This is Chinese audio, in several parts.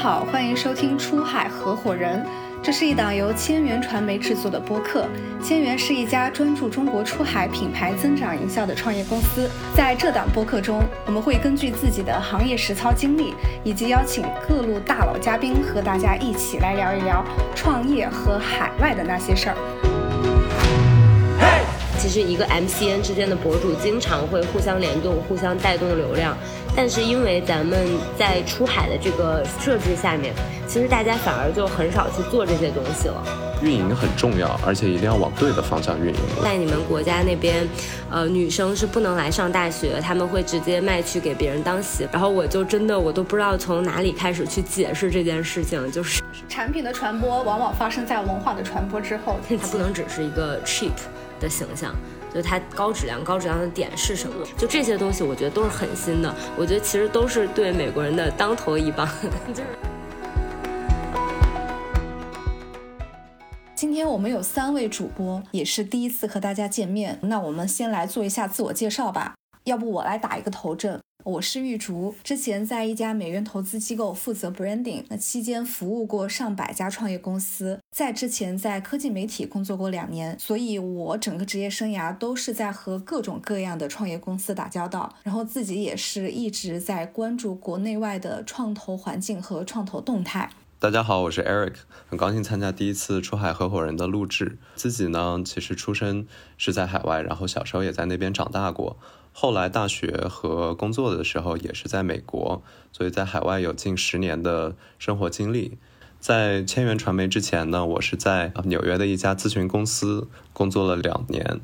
好，欢迎收听《出海合伙人》，这是一档由千元传媒制作的播客。千元是一家专注中国出海品牌增长营销的创业公司。在这档播客中，我们会根据自己的行业实操经历，以及邀请各路大佬嘉宾，和大家一起来聊一聊创业和海外的那些事儿。其实一个 MCN 之间的博主经常会互相联动、互相带动流量，但是因为咱们在出海的这个设置下面，其实大家反而就很少去做这些东西了。运营很重要，而且一定要往对的方向运营。在你们国家那边，呃，女生是不能来上大学，他们会直接卖去给别人当媳。然后我就真的我都不知道从哪里开始去解释这件事情，就是产品的传播往往发生在文化的传播之后，它不能只是一个 cheap。的形象，就它高质量，高质量的点是什么？就这些东西，我觉得都是很新的。我觉得其实都是对美国人的当头一棒。今天我们有三位主播，也是第一次和大家见面。那我们先来做一下自我介绍吧。要不我来打一个头阵。我是玉竹，之前在一家美元投资机构负责 branding，那期间服务过上百家创业公司，在之前在科技媒体工作过两年，所以我整个职业生涯都是在和各种各样的创业公司打交道，然后自己也是一直在关注国内外的创投环境和创投动态。大家好，我是 Eric，很高兴参加第一次出海合伙人的录制。自己呢，其实出生是在海外，然后小时候也在那边长大过。后来大学和工作的时候也是在美国，所以在海外有近十年的生活经历。在千元传媒之前呢，我是在纽约的一家咨询公司工作了两年。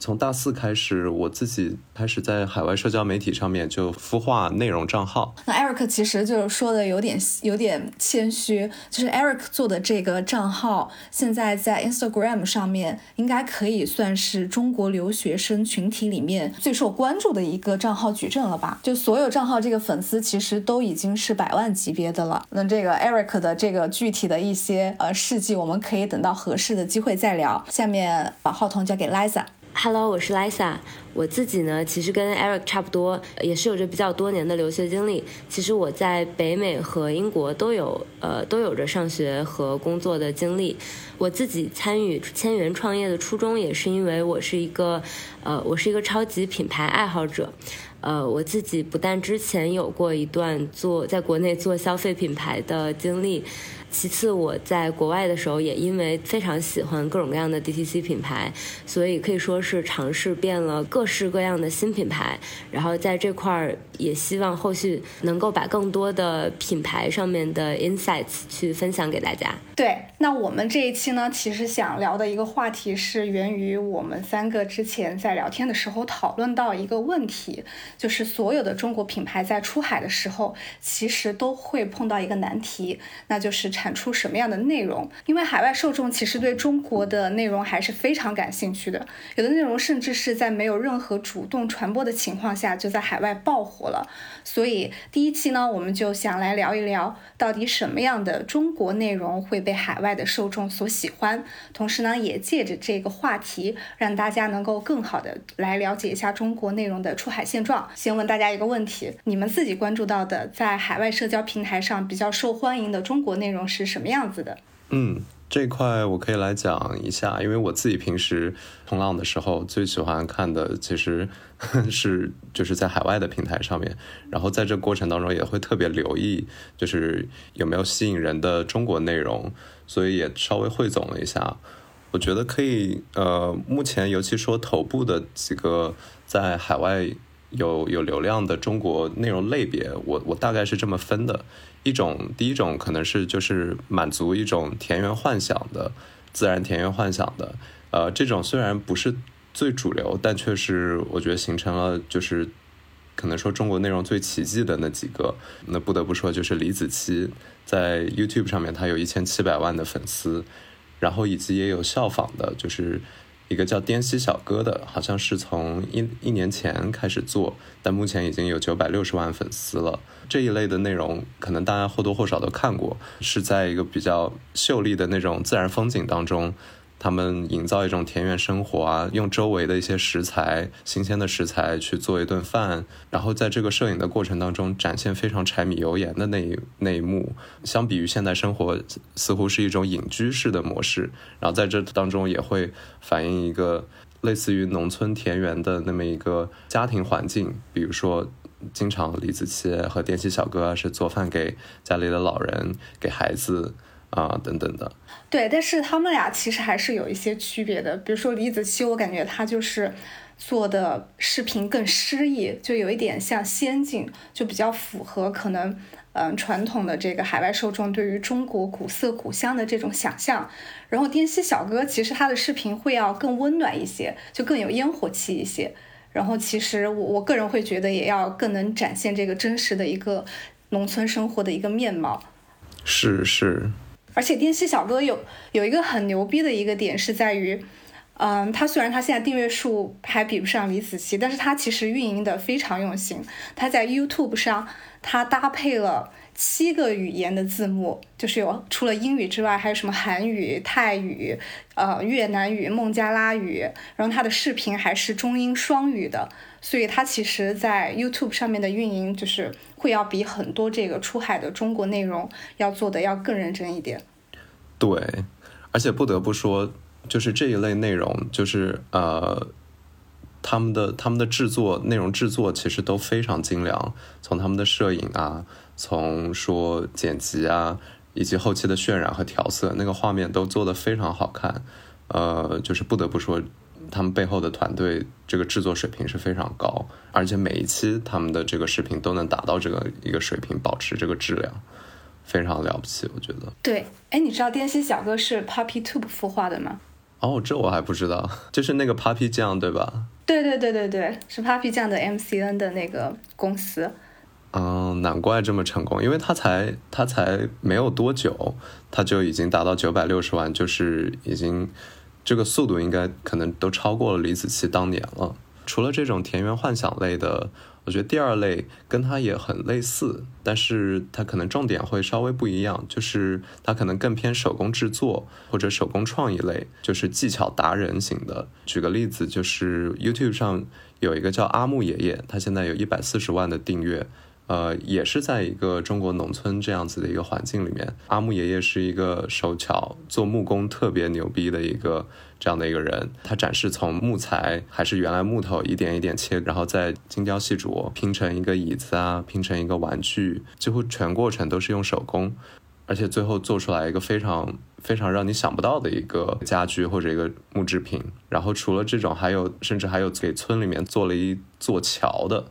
从大四开始，我自己开始在海外社交媒体上面就孵化内容账号。那 Eric 其实就是说的有点有点谦虚，就是 Eric 做的这个账号，现在在 Instagram 上面应该可以算是中国留学生群体里面最受关注的一个账号矩阵了吧？就所有账号这个粉丝其实都已经是百万级别的了。那这个 Eric 的这个具体的一些呃事迹，我们可以等到合适的机会再聊。下面把话筒交给 Liza。Hello，我是 Lisa。我自己呢，其实跟 Eric 差不多，也是有着比较多年的留学经历。其实我在北美和英国都有，呃，都有着上学和工作的经历。我自己参与千元创业的初衷，也是因为我是一个，呃，我是一个超级品牌爱好者。呃，我自己不但之前有过一段做在国内做消费品牌的经历。其次，我在国外的时候也因为非常喜欢各种各样的 DTC 品牌，所以可以说是尝试遍了各式各样的新品牌。然后在这块儿也希望后续能够把更多的品牌上面的 insights 去分享给大家。对，那我们这一期呢，其实想聊的一个话题是源于我们三个之前在聊天的时候讨论到一个问题，就是所有的中国品牌在出海的时候，其实都会碰到一个难题，那就是。产出什么样的内容？因为海外受众其实对中国的内容还是非常感兴趣的，有的内容甚至是在没有任何主动传播的情况下就在海外爆火了。所以第一期呢，我们就想来聊一聊，到底什么样的中国内容会被海外的受众所喜欢，同时呢，也借着这个话题，让大家能够更好的来了解一下中国内容的出海现状。先问大家一个问题：你们自己关注到的，在海外社交平台上比较受欢迎的中国内容？是什么样子的？嗯，这块我可以来讲一下，因为我自己平时冲浪的时候最喜欢看的其实 是就是在海外的平台上面，然后在这过程当中也会特别留意，就是有没有吸引人的中国内容，所以也稍微汇总了一下，我觉得可以，呃，目前尤其说头部的几个在海外有有流量的中国内容类别，我我大概是这么分的。一种，第一种可能是就是满足一种田园幻想的，自然田园幻想的，呃，这种虽然不是最主流，但却是我觉得形成了就是可能说中国内容最奇迹的那几个。那不得不说就是李子柒在 YouTube 上面，他有一千七百万的粉丝，然后以及也有效仿的，就是。一个叫滇西小哥的，好像是从一一年前开始做，但目前已经有九百六十万粉丝了。这一类的内容，可能大家或多或少都看过，是在一个比较秀丽的那种自然风景当中，他们营造一种田园生活啊，用周围的一些食材、新鲜的食材去做一顿饭，然后在这个摄影的过程当中展现非常柴米油盐的那一那一幕。相比于现代生活，似乎是一种隐居式的模式，然后在这当中也会反映一个类似于农村田园的那么一个家庭环境，比如说。经常李子柒和电器小哥是做饭给家里的老人、给孩子啊等等的。对，但是他们俩其实还是有一些区别的。比如说李子柒，我感觉他就是做的视频更诗意，就有一点像仙境，就比较符合可能嗯传统的这个海外受众对于中国古色古香的这种想象。然后滇西小哥其实他的视频会要更温暖一些，就更有烟火气一些。然后其实我我个人会觉得，也要更能展现这个真实的一个农村生活的一个面貌。是是。而且滇西小哥有有一个很牛逼的一个点是在于，嗯，他虽然他现在订阅数还比不上李子柒，但是他其实运营的非常用心。他在 YouTube 上，他搭配了。七个语言的字幕，就是有除了英语之外，还有什么韩语、泰语、呃越南语、孟加拉语，然后他的视频还是中英双语的，所以它其实，在 YouTube 上面的运营，就是会要比很多这个出海的中国内容要做的要更认真一点。对，而且不得不说，就是这一类内容，就是呃，他们的他们的制作内容制作其实都非常精良，从他们的摄影啊。从说剪辑啊，以及后期的渲染和调色，那个画面都做得非常好看，呃，就是不得不说，他们背后的团队这个制作水平是非常高，而且每一期他们的这个视频都能达到这个一个水平，保持这个质量，非常了不起，我觉得。对，哎，你知道滇西小哥是 Puppy Tube 孵化的吗？哦，这我还不知道，就是那个 Puppy 酱对吧？对对对对对，是 Puppy 酱的 MCN 的那个公司。嗯，难怪这么成功，因为他才他才没有多久，他就已经达到九百六十万，就是已经这个速度应该可能都超过了李子柒当年了。除了这种田园幻想类的，我觉得第二类跟他也很类似，但是他可能重点会稍微不一样，就是他可能更偏手工制作或者手工创意类，就是技巧达人型的。举个例子，就是 YouTube 上有一个叫阿木爷爷，他现在有一百四十万的订阅。呃，也是在一个中国农村这样子的一个环境里面，阿木爷爷是一个手巧做木工特别牛逼的一个这样的一个人。他展示从木材还是原来木头一点一点切，然后再精雕细琢拼成一个椅子啊，拼成一个玩具，几乎全过程都是用手工，而且最后做出来一个非常非常让你想不到的一个家具或者一个木制品。然后除了这种，还有甚至还有给村里面做了一座桥的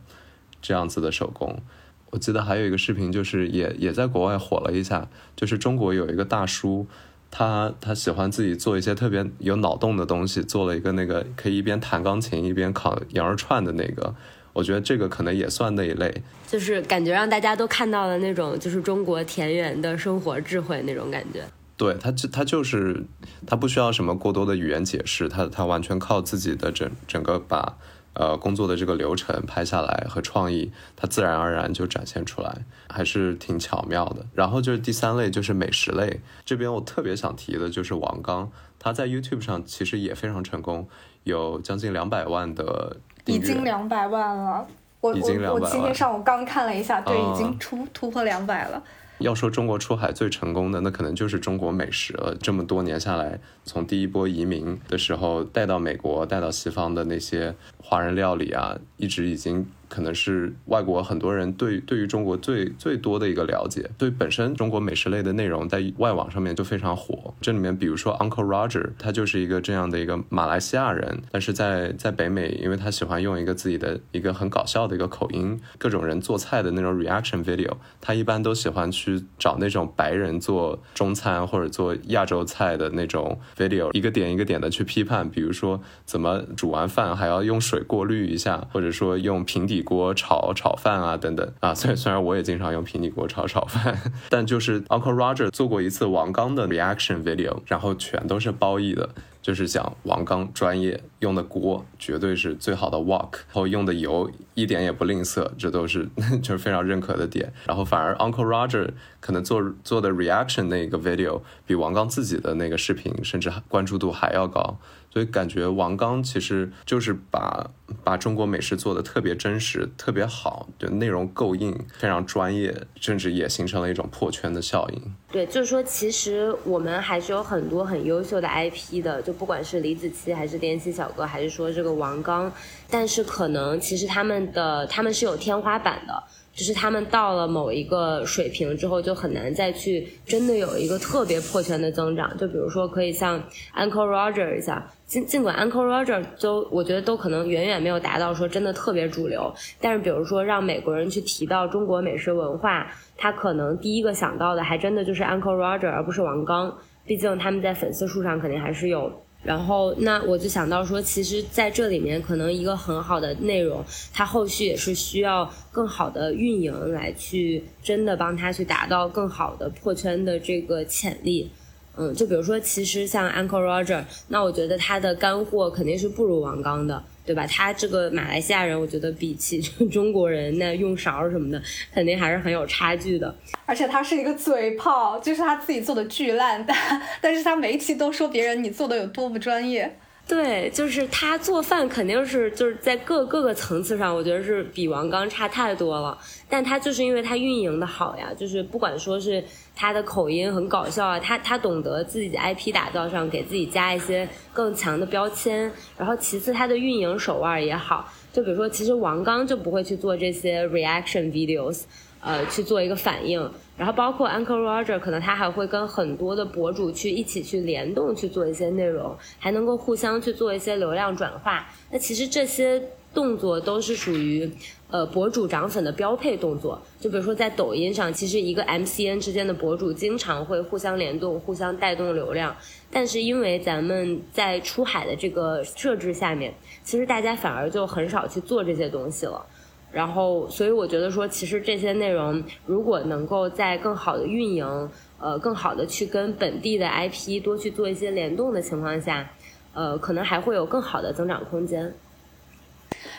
这样子的手工。我记得还有一个视频，就是也也在国外火了一下，就是中国有一个大叔，他他喜欢自己做一些特别有脑洞的东西，做了一个那个可以一边弹钢琴一边烤羊肉串的那个，我觉得这个可能也算那一类，就是感觉让大家都看到了那种就是中国田园的生活智慧那种感觉。对他就他就是他不需要什么过多的语言解释，他他完全靠自己的整整个把。呃，工作的这个流程拍下来和创意，它自然而然就展现出来，还是挺巧妙的。然后就是第三类，就是美食类。这边我特别想提的就是王刚，他在 YouTube 上其实也非常成功，有将近两百万的已经两百万了。我我我今天上午刚看了一下，对，已经突突破两百了。要说中国出海最成功的，那可能就是中国美食了。这么多年下来，从第一波移民的时候带到美国、带到西方的那些华人料理啊，一直已经。可能是外国很多人对对于中国最最多的一个了解，对本身中国美食类的内容在外网上面就非常火。这里面比如说 Uncle Roger，他就是一个这样的一个马来西亚人，但是在在北美，因为他喜欢用一个自己的一个很搞笑的一个口音，各种人做菜的那种 reaction video，他一般都喜欢去找那种白人做中餐或者做亚洲菜的那种 video，一个点一个点的去批判，比如说怎么煮完饭还要用水过滤一下，或者说用平底。锅炒炒饭啊，等等啊，虽然虽然我也经常用平底锅炒炒饭，但就是 Uncle Roger 做过一次王刚的 reaction video，然后全都是褒义的，就是讲王刚专业用的锅绝对是最好的 wok，然后用的油一点也不吝啬，这都是 就是非常认可的点。然后反而 Uncle Roger 可能做做的 reaction 那个 video 比王刚自己的那个视频甚至关注度还要高。所以感觉王刚其实就是把把中国美食做的特别真实、特别好，就内容够硬，非常专业，甚至也形成了一种破圈的效应。对，就是说，其实我们还是有很多很优秀的 IP 的，就不管是李子柒，还是电器小哥，还是说这个王刚，但是可能其实他们的他们是有天花板的。就是他们到了某一个水平之后，就很难再去真的有一个特别破圈的增长。就比如说，可以像 Uncle Roger 一下，尽尽管 Uncle Roger 都我觉得都可能远远没有达到说真的特别主流，但是比如说让美国人去提到中国美食文化，他可能第一个想到的还真的就是 Uncle Roger，而不是王刚。毕竟他们在粉丝数上肯定还是有。然后，那我就想到说，其实在这里面，可能一个很好的内容，它后续也是需要更好的运营来去真的帮他去达到更好的破圈的这个潜力。嗯，就比如说，其实像 Uncle Roger，那我觉得他的干货肯定是不如王刚的。对吧？他这个马来西亚人，我觉得比起 中国人那用勺什么的，肯定还是很有差距的。而且他是一个嘴炮，就是他自己做的巨烂，但但是他每一期都说别人你做的有多不专业。对，就是他做饭肯定是就是在各各个层次上，我觉得是比王刚差太多了。但他就是因为他运营的好呀，就是不管说是他的口音很搞笑啊，他他懂得自己的 IP 打造上给自己加一些更强的标签，然后其次他的运营手腕也好。就比如说，其实王刚就不会去做这些 reaction videos。呃，去做一个反应，然后包括 Uncle Roger，可能他还会跟很多的博主去一起去联动去做一些内容，还能够互相去做一些流量转化。那其实这些动作都是属于呃博主涨粉的标配动作。就比如说在抖音上，其实一个 MCN 之间的博主经常会互相联动、互相带动流量，但是因为咱们在出海的这个设置下面，其实大家反而就很少去做这些东西了。然后，所以我觉得说，其实这些内容如果能够在更好的运营，呃，更好的去跟本地的 IP 多去做一些联动的情况下，呃，可能还会有更好的增长空间。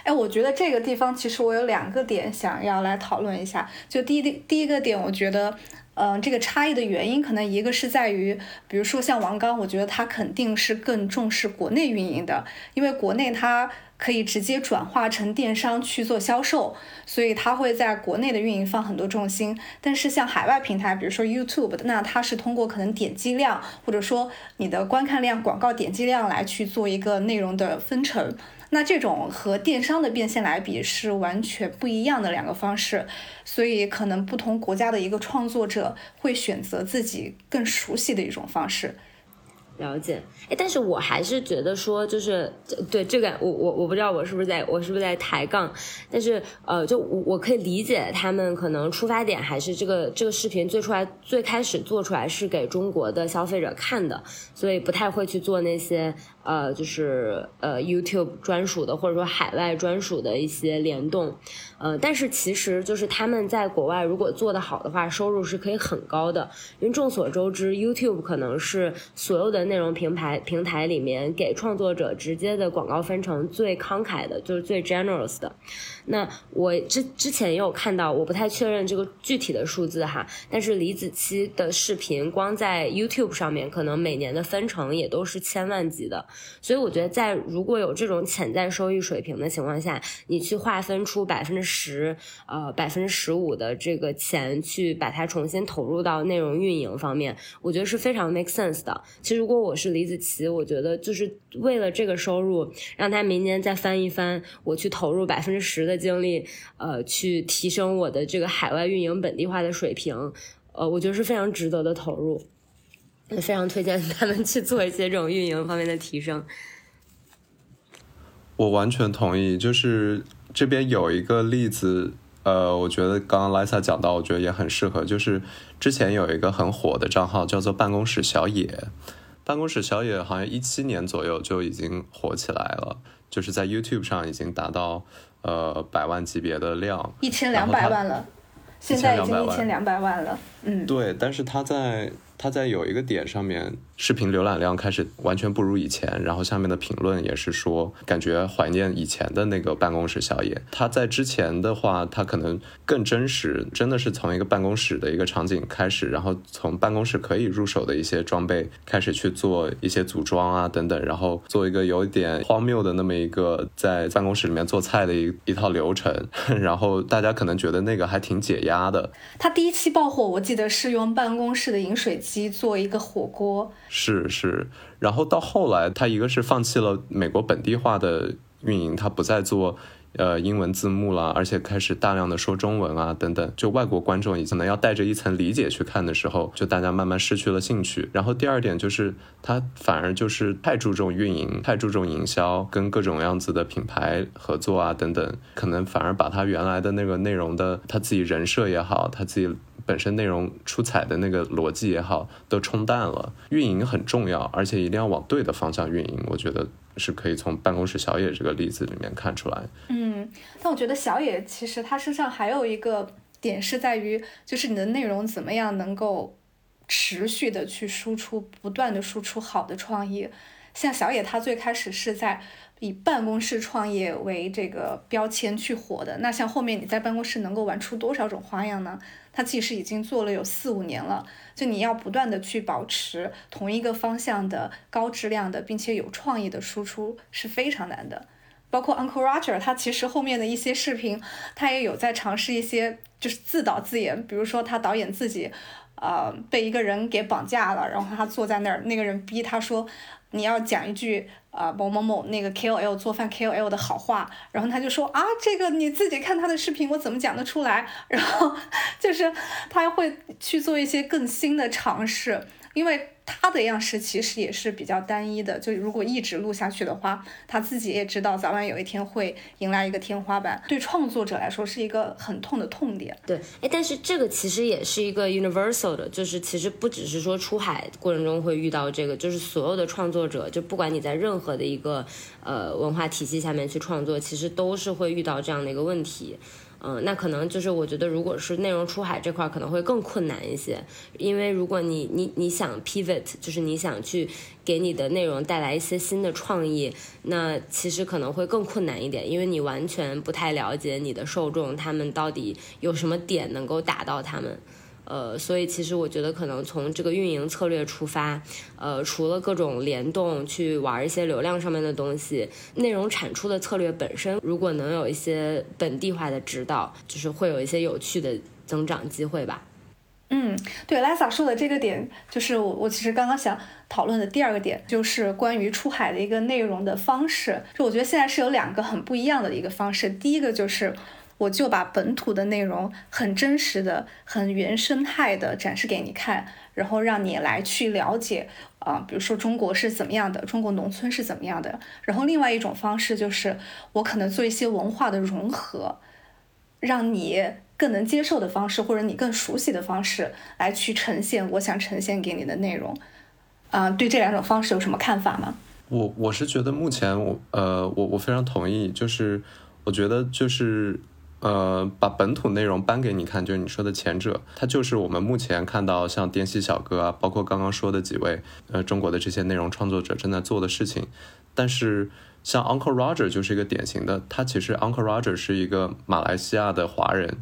哎，我觉得这个地方其实我有两个点想要来讨论一下。就第一第一个点，我觉得，嗯，这个差异的原因可能一个是在于，比如说像王刚，我觉得他肯定是更重视国内运营的，因为国内他。可以直接转化成电商去做销售，所以它会在国内的运营放很多重心。但是像海外平台，比如说 YouTube，那它是通过可能点击量或者说你的观看量、广告点击量来去做一个内容的分成。那这种和电商的变现来比是完全不一样的两个方式，所以可能不同国家的一个创作者会选择自己更熟悉的一种方式。了解，哎，但是我还是觉得说，就是对这个，我我我不知道我是不是在，我是不是在抬杠，但是呃，就我我可以理解他们可能出发点还是这个这个视频最出来最开始做出来是给中国的消费者看的，所以不太会去做那些。呃，就是呃，YouTube 专属的，或者说海外专属的一些联动，呃，但是其实就是他们在国外如果做得好的话，收入是可以很高的。因为众所周知，YouTube 可能是所有的内容平台平台里面给创作者直接的广告分成最慷慨的，就是最 generous 的。那我之之前也有看到，我不太确认这个具体的数字哈，但是李子柒的视频光在 YouTube 上面，可能每年的分成也都是千万级的。所以我觉得，在如果有这种潜在收益水平的情况下，你去划分出百分之十、呃百分之十五的这个钱，去把它重新投入到内容运营方面，我觉得是非常 make sense 的。其实，如果我是李子柒，我觉得就是为了这个收入，让他明年再翻一翻，我去投入百分之十的的精力，呃，去提升我的这个海外运营本地化的水平，呃，我觉得是非常值得的投入。非常推荐他们去做一些这种运营方面的提升。我完全同意，就是这边有一个例子，呃，我觉得刚刚 Lisa 讲到，我觉得也很适合，就是之前有一个很火的账号叫做办公室小野，办公室小野好像一七年左右就已经火起来了，就是在 YouTube 上已经达到呃百万级别的量，一千两百万了，现在已经一千两百万了，嗯，对，但是他在。他在有一个点上面，视频浏览量开始完全不如以前，然后下面的评论也是说，感觉怀念以前的那个办公室宵夜。他在之前的话，他可能更真实，真的是从一个办公室的一个场景开始，然后从办公室可以入手的一些装备开始去做一些组装啊等等，然后做一个有一点荒谬的那么一个在办公室里面做菜的一一套流程，然后大家可能觉得那个还挺解压的。他第一期爆火，我记得是用办公室的饮水机。做一个火锅是是，然后到后来，他一个是放弃了美国本地化的运营，他不再做呃英文字幕了，而且开始大量的说中文啊等等，就外国观众可能要带着一层理解去看的时候，就大家慢慢失去了兴趣。然后第二点就是他反而就是太注重运营，太注重营销，跟各种样子的品牌合作啊等等，可能反而把他原来的那个内容的他自己人设也好，他自己。本身内容出彩的那个逻辑也好，都冲淡了。运营很重要，而且一定要往对的方向运营。我觉得是可以从办公室小野这个例子里面看出来。嗯，但我觉得小野其实他身上还有一个点是在于，就是你的内容怎么样能够持续的去输出，不断的输出好的创意。像小野他最开始是在。以办公室创业为这个标签去火的，那像后面你在办公室能够玩出多少种花样呢？它其实已经做了有四五年了，就你要不断的去保持同一个方向的高质量的，并且有创意的输出是非常难的。包括 Uncle Roger，他其实后面的一些视频，他也有在尝试一些就是自导自演，比如说他导演自己，呃，被一个人给绑架了，然后他坐在那儿，那个人逼他说。你要讲一句啊某某某那个 KOL 做饭 KOL 的好话，然后他就说啊这个你自己看他的视频，我怎么讲得出来？然后就是他会去做一些更新的尝试，因为。他的样式其实也是比较单一的，就如果一直录下去的话，他自己也知道早晚有一天会迎来一个天花板，对创作者来说是一个很痛的痛点。对，哎，但是这个其实也是一个 universal 的，就是其实不只是说出海过程中会遇到这个，就是所有的创作者，就不管你在任何的一个呃文化体系下面去创作，其实都是会遇到这样的一个问题。嗯，那可能就是我觉得，如果是内容出海这块，可能会更困难一些，因为如果你你你想 pivot，就是你想去给你的内容带来一些新的创意，那其实可能会更困难一点，因为你完全不太了解你的受众，他们到底有什么点能够打到他们。呃，所以其实我觉得可能从这个运营策略出发，呃，除了各种联动去玩一些流量上面的东西，内容产出的策略本身，如果能有一些本地化的指导，就是会有一些有趣的增长机会吧。嗯，对，Lisa 说的这个点，就是我我其实刚刚想讨论的第二个点，就是关于出海的一个内容的方式。就我觉得现在是有两个很不一样的一个方式，第一个就是。我就把本土的内容很真实的、很原生态的展示给你看，然后让你来去了解啊，比如说中国是怎么样的，中国农村是怎么样的。然后另外一种方式就是我可能做一些文化的融合，让你更能接受的方式，或者你更熟悉的方式来去呈现我想呈现给你的内容。啊，对这两种方式有什么看法吗？我我是觉得目前我呃我我非常同意，就是我觉得就是。呃，把本土内容搬给你看，就是你说的前者，它就是我们目前看到像滇西小哥啊，包括刚刚说的几位呃中国的这些内容创作者正在做的事情。但是像 Uncle Roger 就是一个典型的，他其实 Uncle Roger 是一个马来西亚的华人，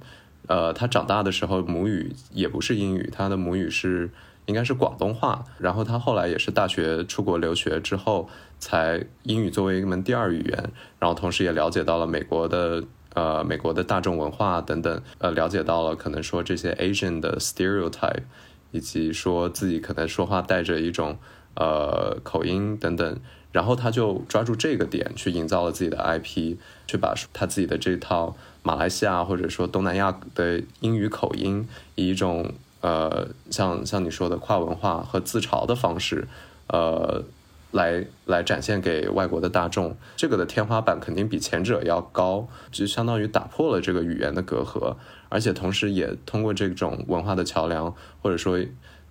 呃，他长大的时候母语也不是英语，他的母语是应该是广东话。然后他后来也是大学出国留学之后，才英语作为一门第二语言，然后同时也了解到了美国的。呃，美国的大众文化等等，呃，了解到了可能说这些 Asian 的 stereotype，以及说自己可能说话带着一种呃口音等等，然后他就抓住这个点去营造了自己的 IP，去把他自己的这套马来西亚或者说东南亚的英语口音，以一种呃像像你说的跨文化和自嘲的方式，呃。来来展现给外国的大众，这个的天花板肯定比前者要高，就相当于打破了这个语言的隔阂，而且同时也通过这种文化的桥梁，或者说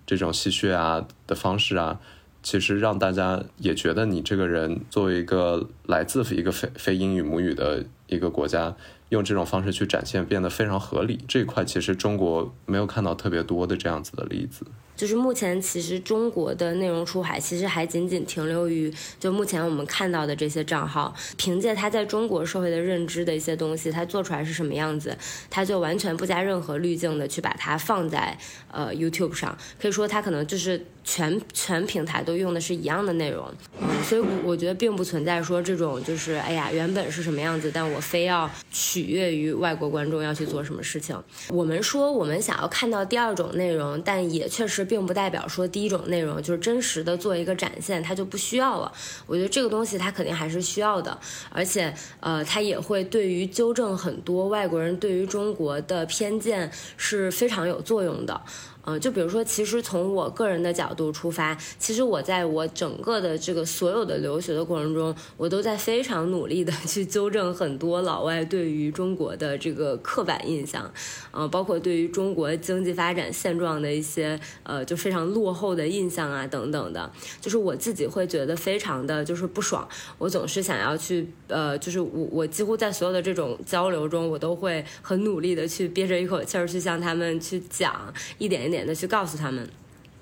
这种戏谑啊的方式啊，其实让大家也觉得你这个人作为一个来自一个非非英语母语的一个国家，用这种方式去展现变得非常合理。这一块其实中国没有看到特别多的这样子的例子。就是目前其实中国的内容出海其实还仅仅停留于就目前我们看到的这些账号，凭借他在中国社会的认知的一些东西，他做出来是什么样子，他就完全不加任何滤镜的去把它放在呃 YouTube 上，可以说他可能就是全全平台都用的是一样的内容，嗯，所以我觉得并不存在说这种就是哎呀原本是什么样子，但我非要取悦于外国观众要去做什么事情。我们说我们想要看到第二种内容，但也确实并不代表说第一种内容就是真实的做一个展现，它就不需要了。我觉得这个东西它肯定还是需要的，而且呃，它也会对于纠正很多外国人对于中国的偏见是非常有作用的。嗯，就比如说，其实从我个人的角度出发，其实我在我整个的这个所有的留学的过程中，我都在非常努力的去纠正很多老外对于中国的这个刻板印象，呃，包括对于中国经济发展现状的一些呃就非常落后的印象啊等等的，就是我自己会觉得非常的就是不爽，我总是想要去呃，就是我我几乎在所有的这种交流中，我都会很努力的去憋着一口气儿去向他们去讲一点点。的去告诉他们，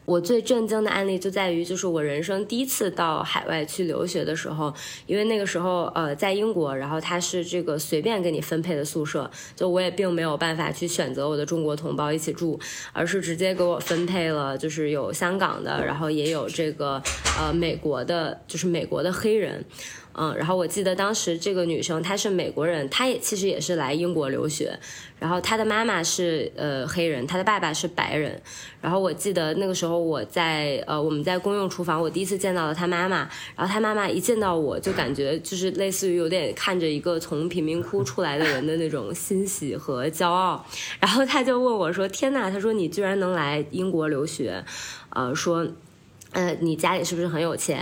我最震惊的案例就在于，就是我人生第一次到海外去留学的时候，因为那个时候呃在英国，然后他是这个随便给你分配的宿舍，就我也并没有办法去选择我的中国同胞一起住，而是直接给我分配了，就是有香港的，然后也有这个呃美国的，就是美国的黑人。嗯，然后我记得当时这个女生她是美国人，她也其实也是来英国留学，然后她的妈妈是呃黑人，她的爸爸是白人，然后我记得那个时候我在呃我们在公用厨房，我第一次见到了她妈妈，然后她妈妈一见到我就感觉就是类似于有点看着一个从贫民窟出来的人的那种欣喜和骄傲，然后她就问我说：“天呐，她说你居然能来英国留学，呃说。”呃，你家里是不是很有钱？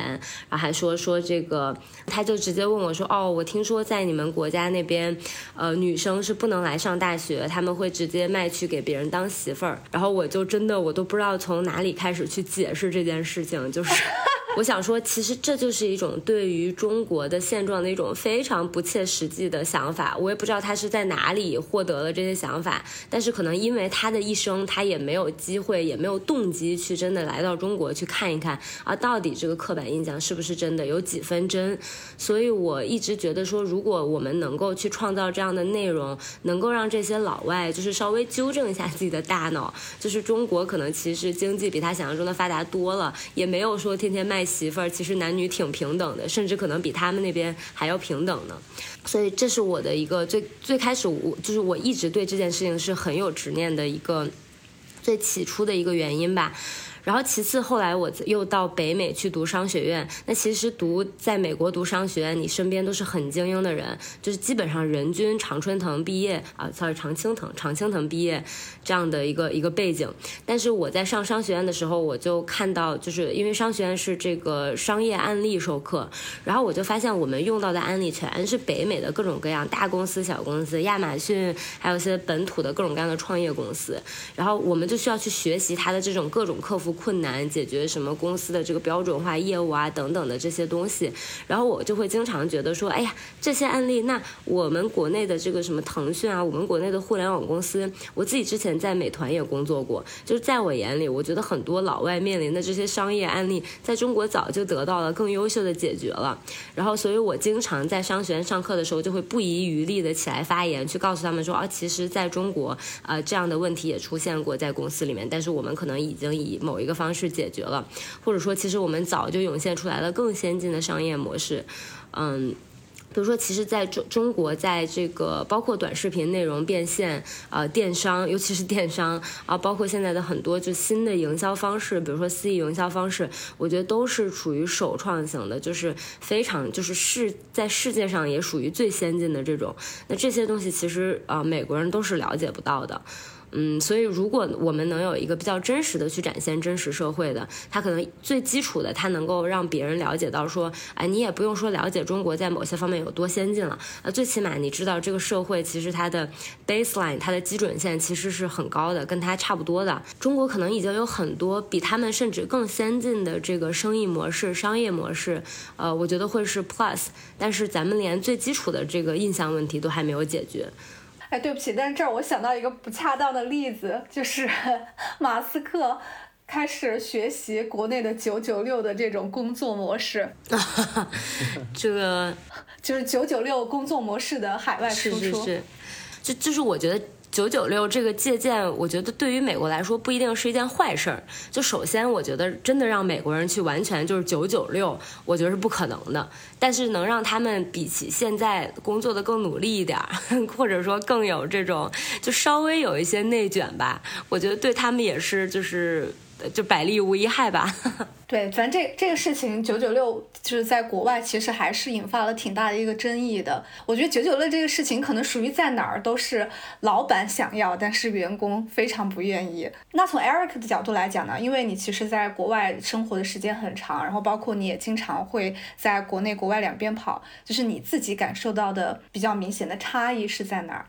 然后还说说这个，他就直接问我说：“哦，我听说在你们国家那边，呃，女生是不能来上大学，他们会直接卖去给别人当媳妇儿。”然后我就真的我都不知道从哪里开始去解释这件事情，就是。我想说，其实这就是一种对于中国的现状的一种非常不切实际的想法。我也不知道他是在哪里获得了这些想法，但是可能因为他的一生，他也没有机会，也没有动机去真的来到中国去看一看啊，到底这个刻板印象是不是真的，有几分真。所以我一直觉得说，如果我们能够去创造这样的内容，能够让这些老外就是稍微纠正一下自己的大脑，就是中国可能其实经济比他想象中的发达多了，也没有说天天卖。媳妇儿其实男女挺平等的，甚至可能比他们那边还要平等呢。所以这是我的一个最最开始，我就是我一直对这件事情是很有执念的一个最起初的一个原因吧。然后其次，后来我又到北美去读商学院。那其实读在美国读商学院，你身边都是很精英的人，就是基本上人均常春藤毕业啊，sorry 常青藤常青藤毕业这样的一个一个背景。但是我在上商学院的时候，我就看到，就是因为商学院是这个商业案例授课，然后我就发现我们用到的案例全是北美的各种各样大公司、小公司，亚马逊，还有一些本土的各种各样的创业公司。然后我们就需要去学习它的这种各种客服。困难解决什么公司的这个标准化业务啊等等的这些东西，然后我就会经常觉得说，哎呀，这些案例，那我们国内的这个什么腾讯啊，我们国内的互联网公司，我自己之前在美团也工作过，就是在我眼里，我觉得很多老外面临的这些商业案例，在中国早就得到了更优秀的解决了。然后，所以我经常在商学院上课的时候，就会不遗余力的起来发言，去告诉他们说，啊，其实在中国，呃，这样的问题也出现过在公司里面，但是我们可能已经以某一一个方式解决了，或者说，其实我们早就涌现出来了更先进的商业模式，嗯，比如说，其实在中中国，在这个包括短视频内容变现啊，电商，尤其是电商啊，包括现在的很多就新的营销方式，比如说私域营销方式，我觉得都是处于首创型的，就是非常就是世在世界上也属于最先进的这种。那这些东西其实啊，美国人都是了解不到的。嗯，所以如果我们能有一个比较真实的去展现真实社会的，它可能最基础的，它能够让别人了解到说，哎，你也不用说了解中国在某些方面有多先进了，呃，最起码你知道这个社会其实它的 baseline，它的基准线其实是很高的，跟它差不多的。中国可能已经有很多比他们甚至更先进的这个生意模式、商业模式，呃，我觉得会是 plus，但是咱们连最基础的这个印象问题都还没有解决。哎，对不起，但是这儿我想到一个不恰当的例子，就是 马斯克开始学习国内的九九六的这种工作模式，这个就是九九六工作模式的海外输出。是是是，就就是我觉得。九九六这个借鉴，我觉得对于美国来说不一定是一件坏事儿。就首先，我觉得真的让美国人去完全就是九九六，我觉得是不可能的。但是能让他们比起现在工作的更努力一点儿，或者说更有这种就稍微有一些内卷吧，我觉得对他们也是就是。就百利无一害吧。对，反正这这个事情，九九六就是在国外其实还是引发了挺大的一个争议的。我觉得九九六这个事情可能属于在哪儿都是老板想要，但是员工非常不愿意。那从 Eric 的角度来讲呢，因为你其实在国外生活的时间很长，然后包括你也经常会在国内国外两边跑，就是你自己感受到的比较明显的差异是在哪儿？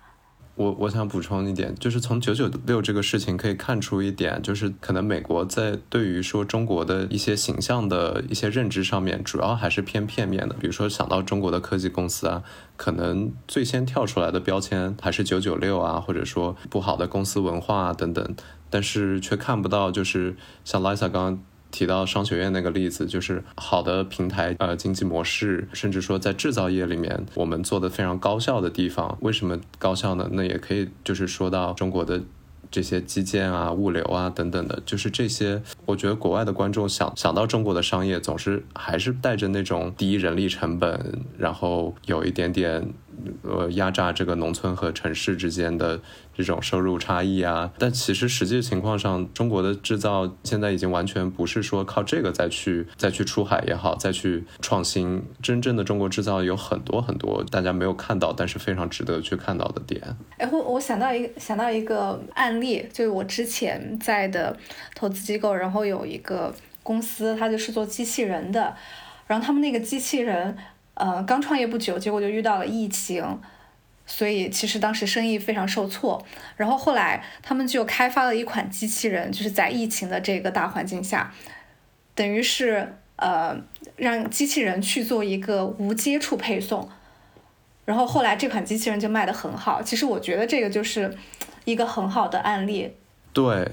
我我想补充一点，就是从九九六这个事情可以看出一点，就是可能美国在对于说中国的一些形象的一些认知上面，主要还是偏片面的。比如说想到中国的科技公司啊，可能最先跳出来的标签还是九九六啊，或者说不好的公司文化等等，但是却看不到就是像 Lisa 刚刚。提到商学院那个例子，就是好的平台呃经济模式，甚至说在制造业里面我们做的非常高效的地方，为什么高效呢？那也可以就是说到中国的这些基建啊、物流啊等等的，就是这些，我觉得国外的观众想想到中国的商业，总是还是带着那种低人力成本，然后有一点点。呃，压榨这个农村和城市之间的这种收入差异啊，但其实实际情况上，中国的制造现在已经完全不是说靠这个再去再去出海也好，再去创新。真正的中国制造有很多很多大家没有看到，但是非常值得去看到的点。哎，我我想到一个想到一个案例，就是我之前在的投资机构，然后有一个公司，它就是做机器人的，然后他们那个机器人。呃，刚创业不久，结果就遇到了疫情，所以其实当时生意非常受挫。然后后来他们就开发了一款机器人，就是在疫情的这个大环境下，等于是呃让机器人去做一个无接触配送。然后后来这款机器人就卖得很好。其实我觉得这个就是一个很好的案例。对。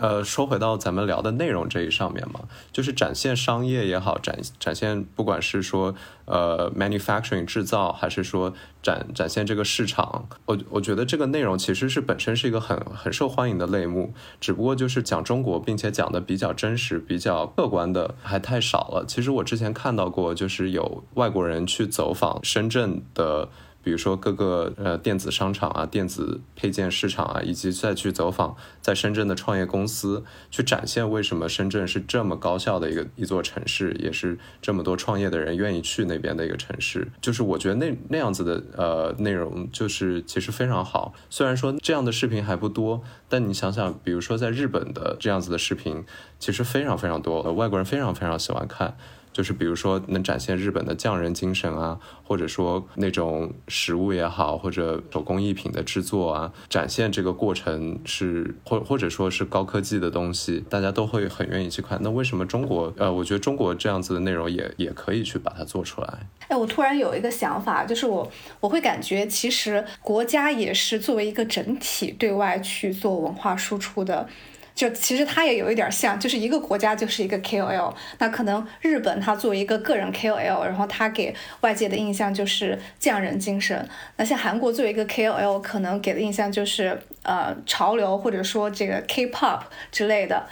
呃，说回到咱们聊的内容这一上面嘛，就是展现商业也好，展展现不管是说呃 manufacturing 制造，还是说展展现这个市场，我我觉得这个内容其实是本身是一个很很受欢迎的类目，只不过就是讲中国，并且讲的比较真实、比较客观的还太少了。其实我之前看到过，就是有外国人去走访深圳的。比如说各个呃电子商场啊、电子配件市场啊，以及再去走访在深圳的创业公司，去展现为什么深圳是这么高效的一个一座城市，也是这么多创业的人愿意去那边的一个城市。就是我觉得那那样子的呃内容，就是其实非常好。虽然说这样的视频还不多，但你想想，比如说在日本的这样子的视频，其实非常非常多，外国人非常非常喜欢看。就是比如说能展现日本的匠人精神啊，或者说那种食物也好，或者手工艺品的制作啊，展现这个过程是或或者说是高科技的东西，大家都会很愿意去看。那为什么中国？呃，我觉得中国这样子的内容也也可以去把它做出来。哎，我突然有一个想法，就是我我会感觉其实国家也是作为一个整体对外去做文化输出的。就其实它也有一点像，就是一个国家就是一个 KOL，那可能日本它作为一个个人 KOL，然后它给外界的印象就是匠人精神。那像韩国作为一个 KOL，可能给的印象就是呃潮流或者说这个 K-pop 之类的。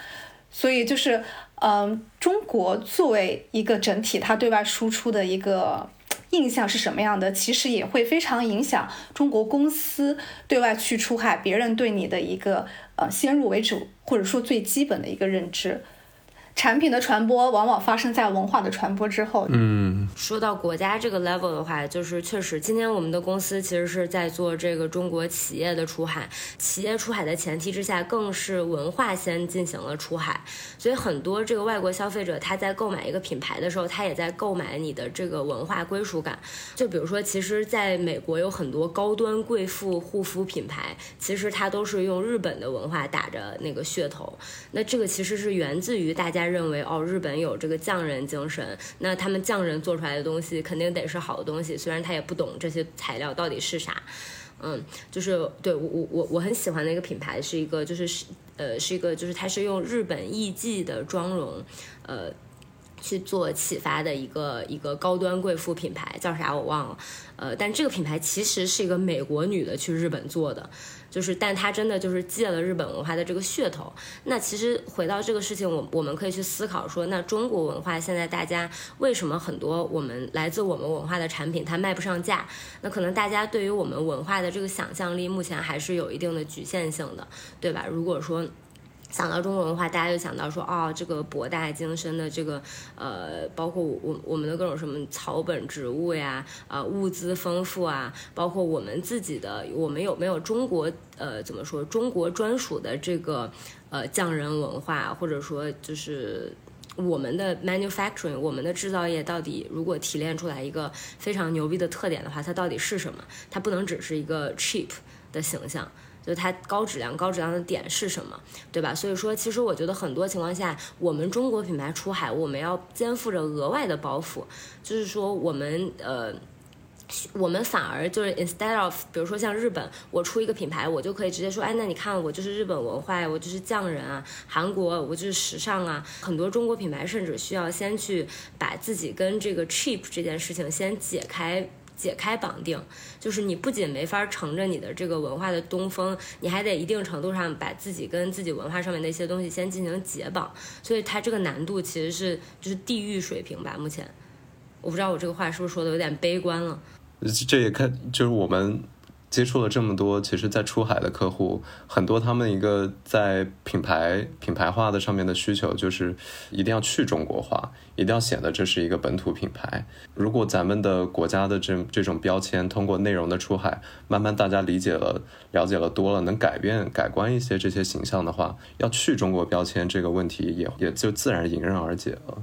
所以就是嗯，中国作为一个整体，它对外输出的一个。印象是什么样的，其实也会非常影响中国公司对外去出海，别人对你的一个呃先入为主，或者说最基本的一个认知。产品的传播往往发生在文化的传播之后。嗯，说到国家这个 level 的话，就是确实，今天我们的公司其实是在做这个中国企业的出海。企业出海的前提之下，更是文化先进行了出海。所以很多这个外国消费者他在购买一个品牌的时候，他也在购买你的这个文化归属感。就比如说，其实在美国有很多高端贵妇护肤品牌，其实它都是用日本的文化打着那个噱头。那这个其实是源自于大家。他认为哦，日本有这个匠人精神，那他们匠人做出来的东西肯定得是好的东西，虽然他也不懂这些材料到底是啥。嗯，就是对我我我我很喜欢的一个品牌是一个就是是呃是一个就是它是用日本艺伎的妆容，呃。去做启发的一个一个高端贵妇品牌叫啥我忘了，呃，但这个品牌其实是一个美国女的去日本做的，就是但他真的就是借了日本文化的这个噱头。那其实回到这个事情，我我们可以去思考说，那中国文化现在大家为什么很多我们来自我们文化的产品它卖不上价？那可能大家对于我们文化的这个想象力目前还是有一定的局限性的，对吧？如果说。想到中国文化，大家就想到说，哦，这个博大精深的这个，呃，包括我我们的各种什么草本植物呀，啊，物资丰富啊，包括我们自己的，我们有没有中国，呃，怎么说，中国专属的这个，呃，匠人文化，或者说就是我们的 manufacturing，我们的制造业到底如果提炼出来一个非常牛逼的特点的话，它到底是什么？它不能只是一个 cheap 的形象。就它高质量，高质量的点是什么，对吧？所以说，其实我觉得很多情况下，我们中国品牌出海，我们要肩负着额外的包袱，就是说，我们呃，我们反而就是 instead of，比如说像日本，我出一个品牌，我就可以直接说，哎，那你看我就是日本文化，我就是匠人啊；韩国，我就是时尚啊。很多中国品牌甚至需要先去把自己跟这个 cheap 这件事情先解开。解开绑定，就是你不仅没法乘着你的这个文化的东风，你还得一定程度上把自己跟自己文化上面的一些东西先进行解绑，所以它这个难度其实是就是地域水平吧。目前，我不知道我这个话是不是说的有点悲观了。这也看就是我们。接触了这么多，其实，在出海的客户很多，他们一个在品牌品牌化的上面的需求，就是一定要去中国化，一定要显得这是一个本土品牌。如果咱们的国家的这这种标签，通过内容的出海，慢慢大家理解了、了解了多了，能改变、改观一些这些形象的话，要去中国标签这个问题，也也就自然迎刃而解了。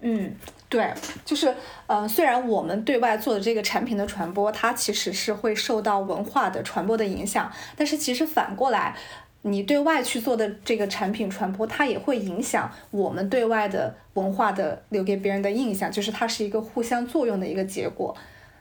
嗯，对，就是，呃，虽然我们对外做的这个产品的传播，它其实是会受到文化的传播的影响，但是其实反过来，你对外去做的这个产品传播，它也会影响我们对外的文化的留给别人的印象，就是它是一个互相作用的一个结果。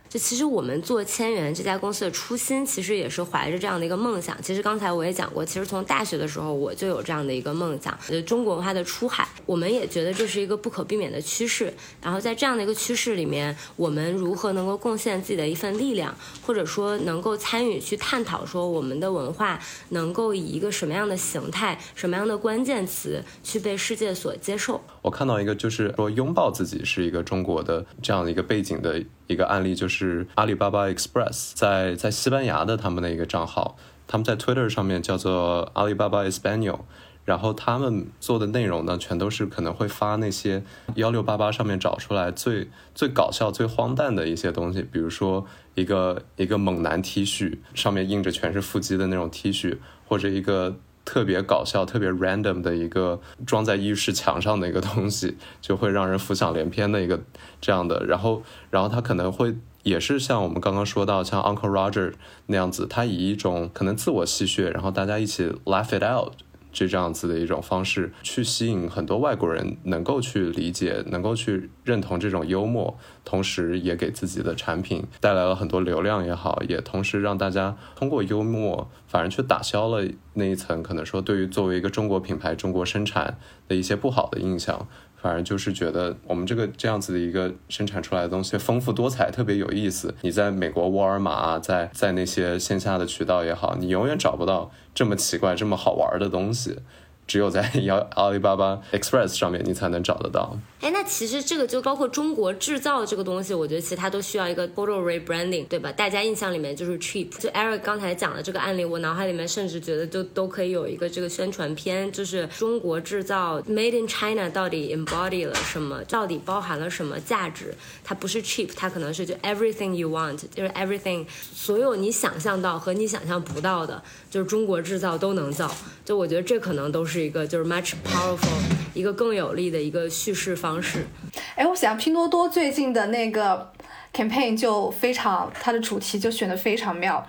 就其实我们做千元这家公司的初心，其实也是怀着这样的一个梦想。其实刚才我也讲过，其实从大学的时候我就有这样的一个梦想，就中国文化的出海。我们也觉得这是一个不可避免的趋势。然后在这样的一个趋势里面，我们如何能够贡献自己的一份力量，或者说能够参与去探讨，说我们的文化能够以一个什么样的形态、什么样的关键词去被世界所接受？我看到一个就是说拥抱自己是一个中国的这样的一个背景的。一个案例就是阿里巴巴 Express 在在西班牙的他们的一个账号，他们在 Twitter 上面叫做阿里巴巴 Espanol，然后他们做的内容呢，全都是可能会发那些幺六八八上面找出来最最搞笑、最荒诞的一些东西，比如说一个一个猛男 T 恤上面印着全是腹肌的那种 T 恤，或者一个。特别搞笑、特别 random 的一个装在浴室墙上的一个东西，就会让人浮想联翩的一个这样的。然后，然后他可能会也是像我们刚刚说到，像 Uncle Roger 那样子，他以一种可能自我戏谑，然后大家一起 laugh it out。就这样子的一种方式，去吸引很多外国人能够去理解，能够去认同这种幽默，同时也给自己的产品带来了很多流量也好，也同时让大家通过幽默，反而去打消了那一层可能说对于作为一个中国品牌、中国生产的一些不好的印象。反而就是觉得我们这个这样子的一个生产出来的东西丰富多彩，特别有意思。你在美国沃尔玛，在在那些线下的渠道也好，你永远找不到这么奇怪、这么好玩的东西。只有在 幺阿里巴巴 Express 上面，你才能找得到。哎，那其实这个就包括中国制造这个东西，我觉得其实它都需要一个 total rebranding，对吧？大家印象里面就是 cheap。就 Eric 刚才讲的这个案例，我脑海里面甚至觉得就都可以有一个这个宣传片，就是中国制造 Made in China 到底 embody 了什么，到底包含了什么价值？它不是 cheap，它可能是就 everything you want，就是 everything，所有你想象到和你想象不到的，就是中国制造都能造。就我觉得这可能都是一个就是 much powerful 一个更有力的一个叙事方式。哎，我想拼多多最近的那个 campaign 就非常，它的主题就选的非常妙。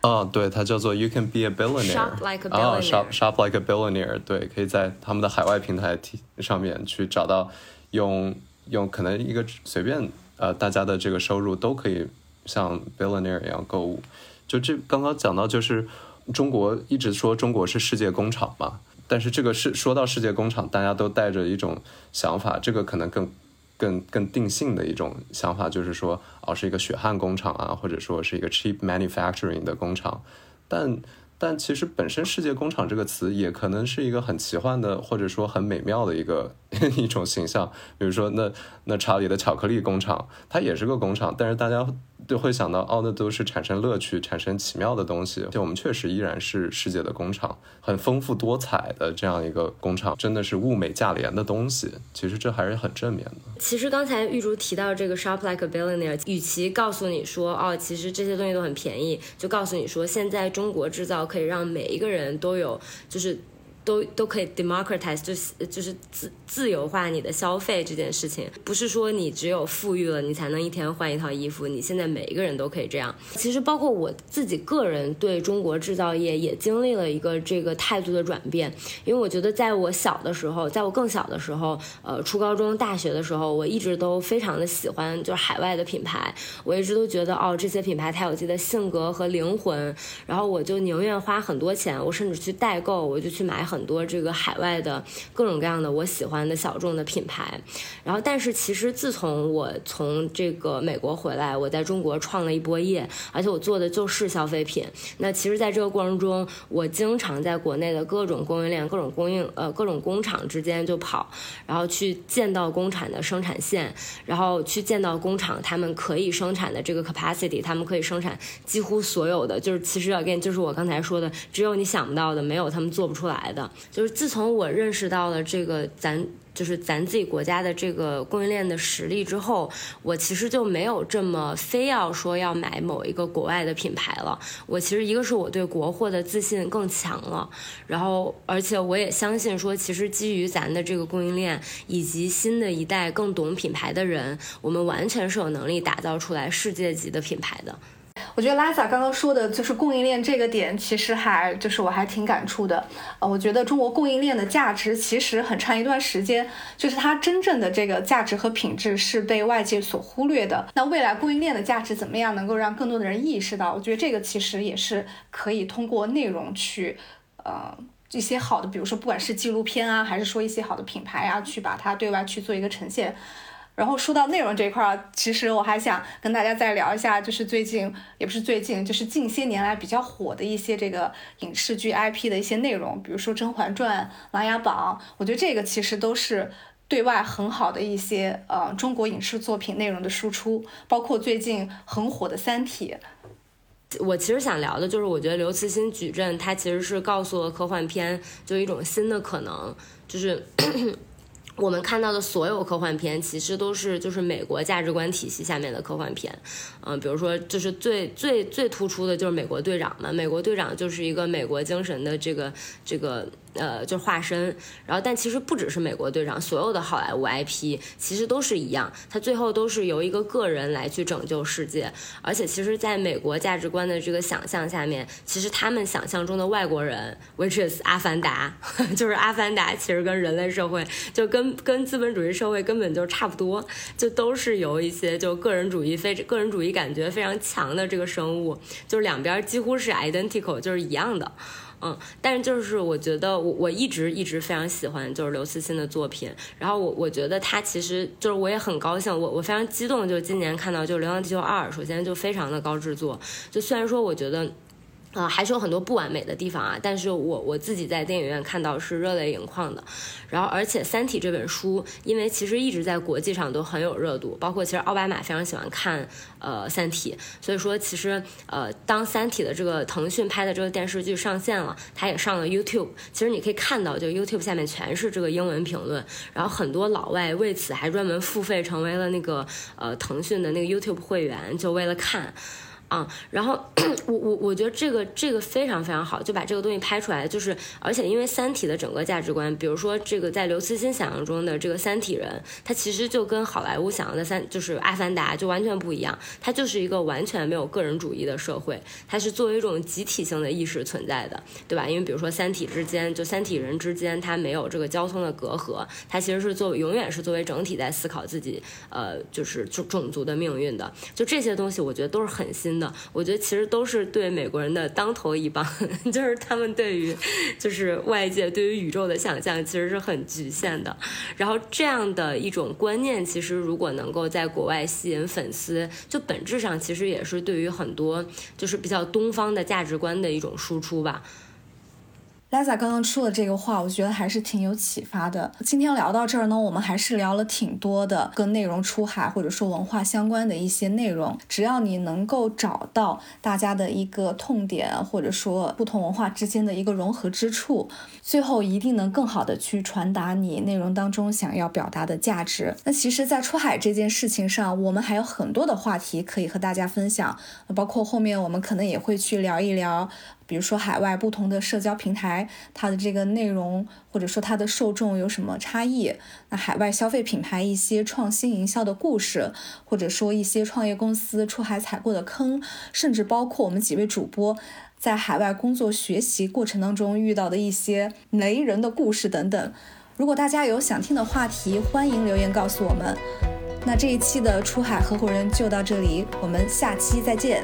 啊，对，它叫做 You can be a billionaire。Shop like a billionaire。啊，shop shop like a billionaire。对，可以在他们的海外平台上面去找到，用用可能一个随便呃大家的这个收入都可以像 billionaire 一样购物。就这刚刚讲到，就是中国一直说中国是世界工厂嘛，但是这个是说到世界工厂，大家都带着一种想法，这个可能更更更定性的一种想法，就是说哦是一个血汗工厂啊，或者说是一个 cheap manufacturing 的工厂，但。但其实本身“世界工厂”这个词也可能是一个很奇幻的，或者说很美妙的一个 一种形象。比如说，那那查理的巧克力工厂，它也是个工厂，但是大家。就会想到，哦，那都是产生乐趣、产生奇妙的东西。就我们确实依然是世界的工厂，很丰富多彩的这样一个工厂，真的是物美价廉的东西。其实这还是很正面的。其实刚才玉竹提到这个 shop like a billionaire，与其告诉你说，哦，其实这些东西都很便宜，就告诉你说，现在中国制造可以让每一个人都有，就是。都都可以 democratize，就是就是自自由化你的消费这件事情，不是说你只有富裕了，你才能一天换一套衣服。你现在每一个人都可以这样。其实包括我自己个人对中国制造业也经历了一个这个态度的转变，因为我觉得在我小的时候，在我更小的时候，呃，初高中、大学的时候，我一直都非常的喜欢就是海外的品牌，我一直都觉得哦，这些品牌它有自己的性格和灵魂，然后我就宁愿花很多钱，我甚至去代购，我就去买。很多这个海外的各种各样的我喜欢的小众的品牌，然后但是其实自从我从这个美国回来，我在中国创了一波业，而且我做的就是消费品。那其实在这个过程中，我经常在国内的各种供应链、各种供应呃各种工厂之间就跑，然后去见到工厂的生产线，然后去见到工厂他们可以生产的这个 capacity，他们可以生产几乎所有的，就是其实 again 就是我刚才说的，只有你想不到的，没有他们做不出来的。就是自从我认识到了这个咱就是咱自己国家的这个供应链的实力之后，我其实就没有这么非要说要买某一个国外的品牌了。我其实一个是我对国货的自信更强了，然后而且我也相信说，其实基于咱的这个供应链以及新的一代更懂品牌的人，我们完全是有能力打造出来世界级的品牌的。我觉得拉萨刚刚说的就是供应链这个点，其实还就是我还挺感触的。呃，我觉得中国供应链的价值其实很长一段时间，就是它真正的这个价值和品质是被外界所忽略的。那未来供应链的价值怎么样能够让更多的人意识到？我觉得这个其实也是可以通过内容去，呃，一些好的，比如说不管是纪录片啊，还是说一些好的品牌啊，去把它对外去做一个呈现。然后说到内容这一块儿，其实我还想跟大家再聊一下，就是最近也不是最近，就是近些年来比较火的一些这个影视剧 IP 的一些内容，比如说《甄嬛传》《琅琊榜》，我觉得这个其实都是对外很好的一些呃中国影视作品内容的输出，包括最近很火的《三体》。我其实想聊的就是，我觉得刘慈欣矩阵，它其实是告诉了科幻片就一种新的可能，就是。我们看到的所有科幻片，其实都是就是美国价值观体系下面的科幻片，嗯，比如说就是最最最突出的就是美国队长嘛，美国队长就是一个美国精神的这个这个。呃，就化身，然后但其实不只是美国队长，所有的好莱坞 IP 其实都是一样，它最后都是由一个个人来去拯救世界，而且其实在美国价值观的这个想象下面，其实他们想象中的外国人，which is 阿凡达，就是阿凡达，其实跟人类社会就跟跟资本主义社会根本就差不多，就都是由一些就个人主义非个人主义感觉非常强的这个生物，就是两边几乎是 identical，就是一样的。嗯，但是就是我觉得我我一直一直非常喜欢就是刘慈欣的作品，然后我我觉得他其实就是我也很高兴，我我非常激动，就今年看到就《流浪地球二》，首先就非常的高制作，就虽然说我觉得。啊，还是有很多不完美的地方啊，但是我我自己在电影院看到是热泪盈眶的。然后，而且《三体》这本书，因为其实一直在国际上都很有热度，包括其实奥巴马非常喜欢看呃《三体》，所以说其实呃当《三体》的这个腾讯拍的这个电视剧上线了，它也上了 YouTube，其实你可以看到，就 YouTube 下面全是这个英文评论，然后很多老外为此还专门付费成为了那个呃腾讯的那个 YouTube 会员，就为了看。啊，然后 我我我觉得这个这个非常非常好，就把这个东西拍出来，就是而且因为《三体》的整个价值观，比如说这个在刘慈欣想象中的这个三体人，他其实就跟好莱坞想象的三就是《阿凡达》就完全不一样，它就是一个完全没有个人主义的社会，它是作为一种集体性的意识存在的，对吧？因为比如说三体之间，就三体人之间，它没有这个交通的隔阂，它其实是作永远是作为整体在思考自己呃就是种种族的命运的，就这些东西，我觉得都是很新。我觉得其实都是对美国人的当头一棒，就是他们对于就是外界对于宇宙的想象其实是很局限的。然后这样的一种观念，其实如果能够在国外吸引粉丝，就本质上其实也是对于很多就是比较东方的价值观的一种输出吧。Liza 刚刚说的这个话，我觉得还是挺有启发的。今天聊到这儿呢，我们还是聊了挺多的跟内容出海或者说文化相关的一些内容。只要你能够找到大家的一个痛点，或者说不同文化之间的一个融合之处，最后一定能更好的去传达你内容当中想要表达的价值。那其实，在出海这件事情上，我们还有很多的话题可以和大家分享，包括后面我们可能也会去聊一聊。比如说海外不同的社交平台，它的这个内容或者说它的受众有什么差异？那海外消费品牌一些创新营销的故事，或者说一些创业公司出海踩过的坑，甚至包括我们几位主播在海外工作学习过程当中遇到的一些雷人的故事等等。如果大家有想听的话题，欢迎留言告诉我们。那这一期的出海合伙人就到这里，我们下期再见。